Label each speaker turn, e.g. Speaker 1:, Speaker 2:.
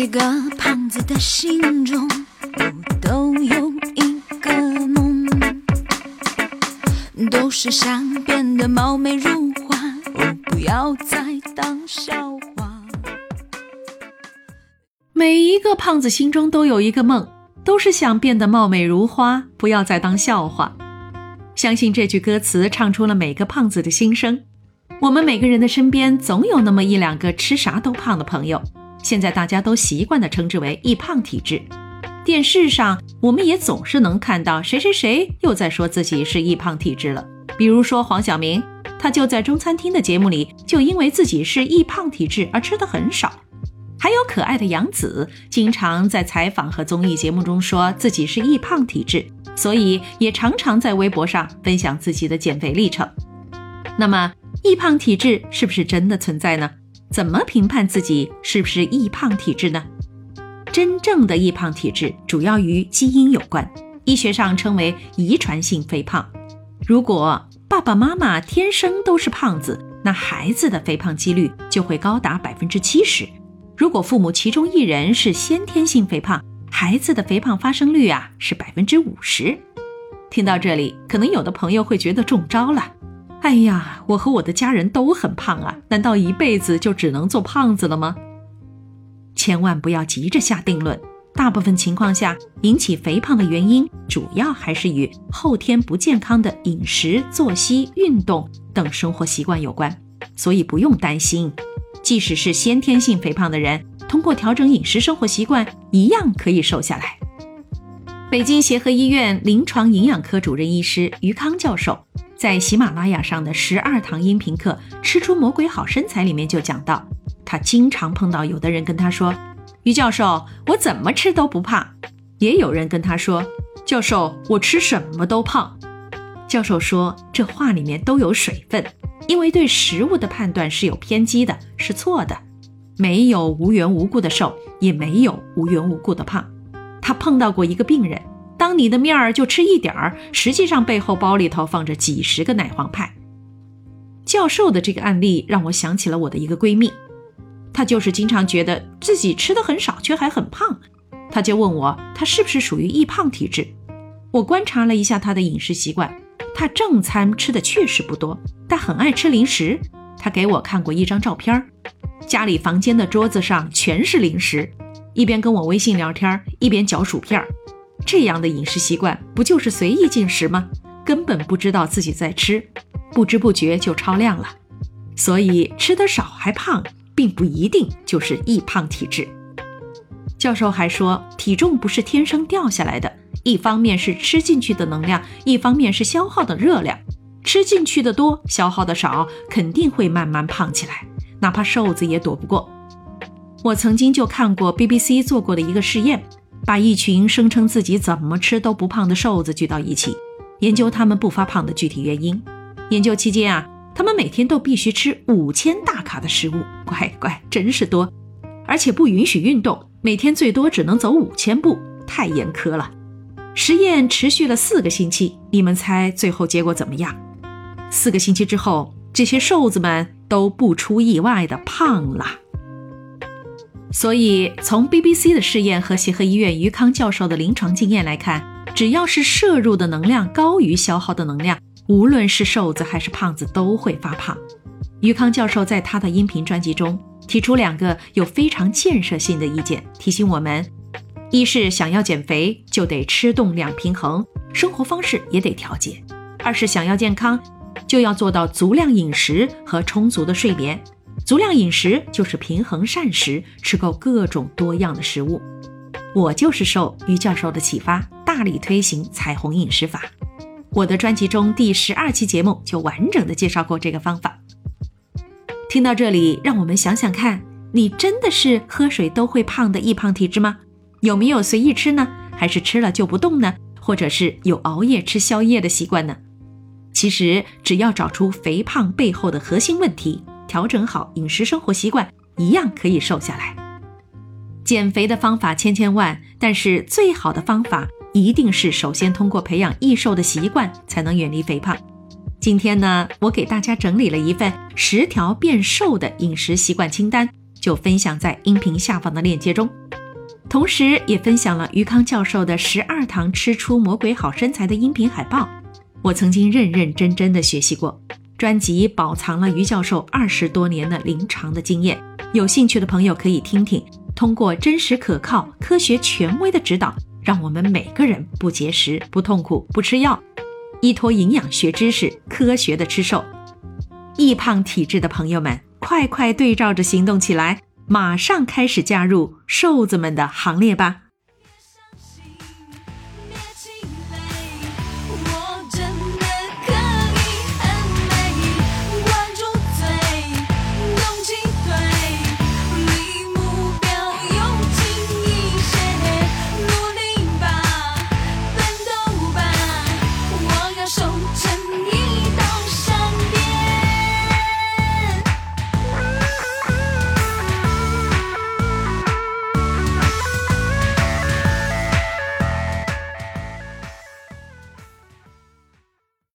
Speaker 1: 一个胖子的心中，都有一个梦，都是想变得貌美如花，不要再当笑话。
Speaker 2: 每一个胖子心中都有一个梦，都是想变得貌美如花，不要再当笑话。相信这句歌词唱出了每个胖子的心声。我们每个人的身边总有那么一两个吃啥都胖的朋友。现在大家都习惯地称之为易胖体质。电视上我们也总是能看到谁谁谁又在说自己是易胖体质了。比如说黄晓明，他就在中餐厅的节目里，就因为自己是易胖体质而吃的很少。还有可爱的杨紫，经常在采访和综艺节目中说自己是易胖体质，所以也常常在微博上分享自己的减肥历程。那么，易胖体质是不是真的存在呢？怎么评判自己是不是易胖体质呢？真正的易胖体质主要与基因有关，医学上称为遗传性肥胖。如果爸爸妈妈天生都是胖子，那孩子的肥胖几率就会高达百分之七十。如果父母其中一人是先天性肥胖，孩子的肥胖发生率啊是百分之五十。听到这里，可能有的朋友会觉得中招了。哎呀，我和我的家人都很胖啊，难道一辈子就只能做胖子了吗？千万不要急着下定论。大部分情况下，引起肥胖的原因主要还是与后天不健康的饮食、作息、运动等生活习惯有关，所以不用担心。即使是先天性肥胖的人，通过调整饮食生活习惯，一样可以瘦下来。北京协和医院临床营养科主任医师于康教授。在喜马拉雅上的十二堂音频课《吃出魔鬼好身材》里面就讲到，他经常碰到有的人跟他说：“于教授，我怎么吃都不胖。”也有人跟他说：“教授，我吃什么都胖。”教授说，这话里面都有水分，因为对食物的判断是有偏激的，是错的。没有无缘无故的瘦，也没有无缘无故的胖。他碰到过一个病人。当你的面儿就吃一点儿，实际上背后包里头放着几十个奶黄派。教授的这个案例让我想起了我的一个闺蜜，她就是经常觉得自己吃的很少，却还很胖。她就问我，她是不是属于易胖体质？我观察了一下她的饮食习惯，她正餐吃的确实不多，但很爱吃零食。她给我看过一张照片，家里房间的桌子上全是零食，一边跟我微信聊天，一边嚼薯片儿。这样的饮食习惯不就是随意进食吗？根本不知道自己在吃，不知不觉就超量了。所以吃得少还胖，并不一定就是易胖体质。教授还说，体重不是天生掉下来的，一方面是吃进去的能量，一方面是消耗的热量。吃进去的多，消耗的少，肯定会慢慢胖起来，哪怕瘦子也躲不过。我曾经就看过 BBC 做过的一个试验。把一群声称自己怎么吃都不胖的瘦子聚到一起，研究他们不发胖的具体原因。研究期间啊，他们每天都必须吃五千大卡的食物，乖乖，真是多，而且不允许运动，每天最多只能走五千步，太严苛了。实验持续了四个星期，你们猜最后结果怎么样？四个星期之后，这些瘦子们都不出意外的胖了。所以，从 BBC 的试验和协和医院于康教授的临床经验来看，只要是摄入的能量高于消耗的能量，无论是瘦子还是胖子都会发胖。于康教授在他的音频专辑中提出两个有非常建设性的意见，提醒我们：一是想要减肥，就得吃动量平衡，生活方式也得调节；二是想要健康，就要做到足量饮食和充足的睡眠。足量饮食就是平衡膳食，吃够各种多样的食物。我就是受于教授的启发，大力推行彩虹饮食法。我的专辑中第十二期节目就完整的介绍过这个方法。听到这里，让我们想想看，你真的是喝水都会胖的易胖体质吗？有没有随意吃呢？还是吃了就不动呢？或者是有熬夜吃宵夜的习惯呢？其实，只要找出肥胖背后的核心问题。调整好饮食生活习惯，一样可以瘦下来。减肥的方法千千万，但是最好的方法一定是首先通过培养易瘦的习惯，才能远离肥胖。今天呢，我给大家整理了一份十条变瘦的饮食习惯清单，就分享在音频下方的链接中。同时，也分享了于康教授的十二堂吃出魔鬼好身材的音频海报。我曾经认认真真的学习过。专辑饱藏了于教授二十多年的临床的经验，有兴趣的朋友可以听听。通过真实可靠、科学权威的指导，让我们每个人不节食、不痛苦、不吃药，依托营养学知识，科学的吃瘦。易胖体质的朋友们，快快对照着行动起来，马上开始加入瘦子们的行列吧！